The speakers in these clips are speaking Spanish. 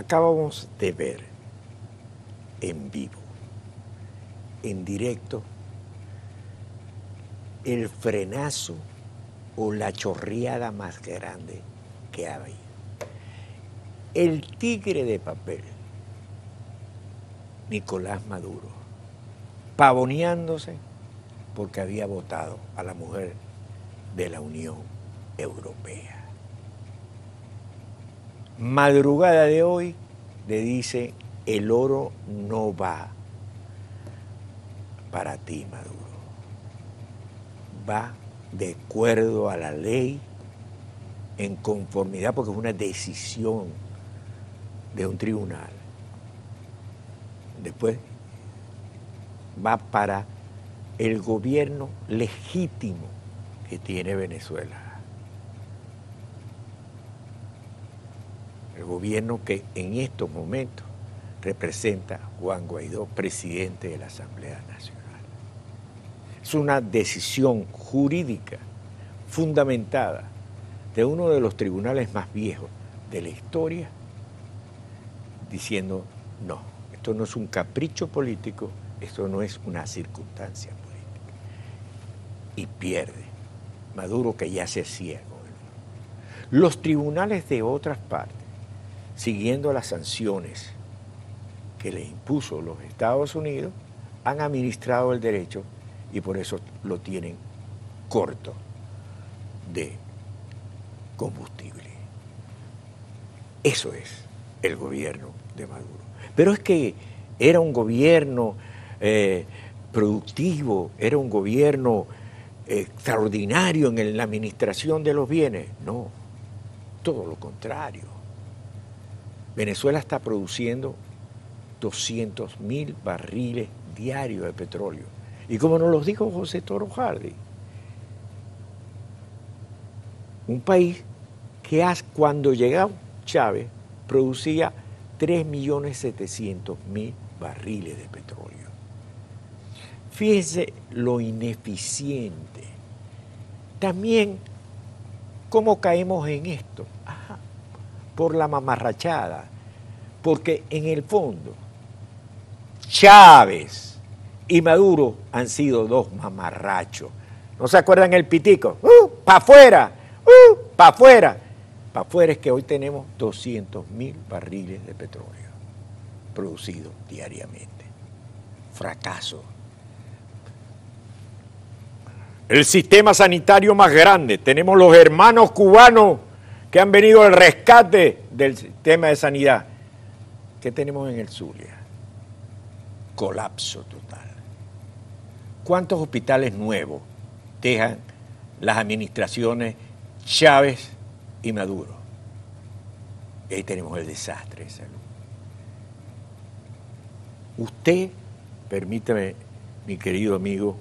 Acabamos de ver en vivo, en directo, el frenazo o la chorreada más grande que ha habido. El tigre de papel, Nicolás Maduro, pavoneándose porque había votado a la mujer de la Unión Europea. Madrugada de hoy le dice, el oro no va para ti, Maduro. Va de acuerdo a la ley, en conformidad, porque es una decisión de un tribunal. Después va para el gobierno legítimo que tiene Venezuela. El gobierno que en estos momentos representa Juan Guaidó, presidente de la Asamblea Nacional. Es una decisión jurídica fundamentada de uno de los tribunales más viejos de la historia, diciendo, no, esto no es un capricho político, esto no es una circunstancia política. Y pierde Maduro que ya se ciego. Los tribunales de otras partes, siguiendo las sanciones que le impuso los Estados Unidos, han administrado el derecho y por eso lo tienen corto de combustible. Eso es el gobierno de Maduro. Pero es que era un gobierno eh, productivo, era un gobierno extraordinario en la administración de los bienes. No, todo lo contrario. Venezuela está produciendo 200 mil barriles diarios de petróleo. Y como nos lo dijo José Toro Hardy, un país que cuando llegó Chávez producía 3.700.000 barriles de petróleo. Fíjense lo ineficiente. También, ¿cómo caemos en esto? Por la mamarrachada. Porque en el fondo, Chávez y Maduro han sido dos mamarrachos. ¿No se acuerdan el pitico? ¡Uh! ¡Pa' afuera! ¡Uh! ¡Pa' afuera! Pa' afuera es que hoy tenemos 200 mil barriles de petróleo producidos diariamente. Fracaso. El sistema sanitario más grande. Tenemos los hermanos cubanos que han venido al rescate del sistema de sanidad. ¿Qué tenemos en el Zulia? colapso total. ¿Cuántos hospitales nuevos dejan las administraciones Chávez y Maduro? Y ahí tenemos el desastre de salud. Usted, permítame, mi querido amigo,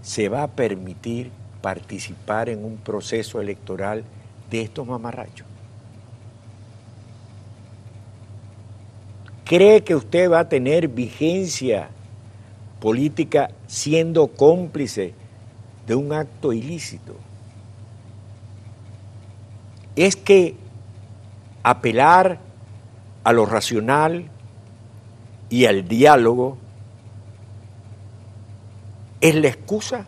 se va a permitir participar en un proceso electoral de estos mamarrachos. ¿Cree que usted va a tener vigencia política siendo cómplice de un acto ilícito? Es que apelar a lo racional y al diálogo es la excusa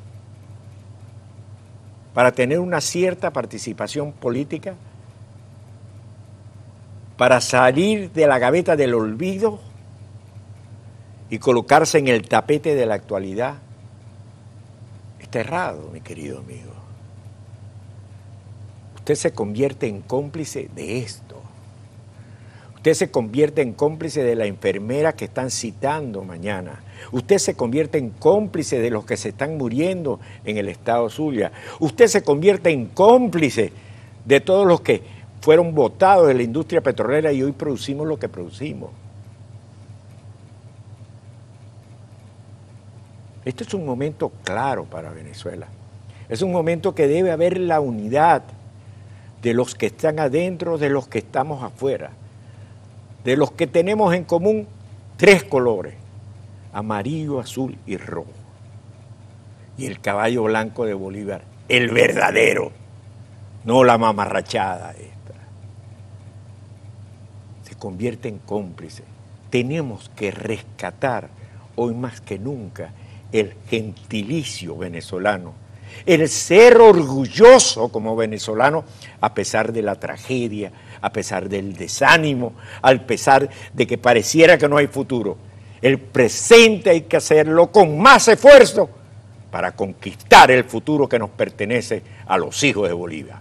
para tener una cierta participación política para salir de la gaveta del olvido y colocarse en el tapete de la actualidad, está errado, mi querido amigo. Usted se convierte en cómplice de esto. Usted se convierte en cómplice de la enfermera que están citando mañana. Usted se convierte en cómplice de los que se están muriendo en el estado Zulia. Usted se convierte en cómplice de todos los que fueron votados de la industria petrolera y hoy producimos lo que producimos. Este es un momento claro para Venezuela. Es un momento que debe haber la unidad de los que están adentro, de los que estamos afuera, de los que tenemos en común tres colores, amarillo, azul y rojo. Y el caballo blanco de Bolívar, el verdadero, no la mamarrachada. Eh convierte en cómplice. Tenemos que rescatar hoy más que nunca el gentilicio venezolano, el ser orgulloso como venezolano a pesar de la tragedia, a pesar del desánimo, a pesar de que pareciera que no hay futuro. El presente hay que hacerlo con más esfuerzo para conquistar el futuro que nos pertenece a los hijos de Bolivia.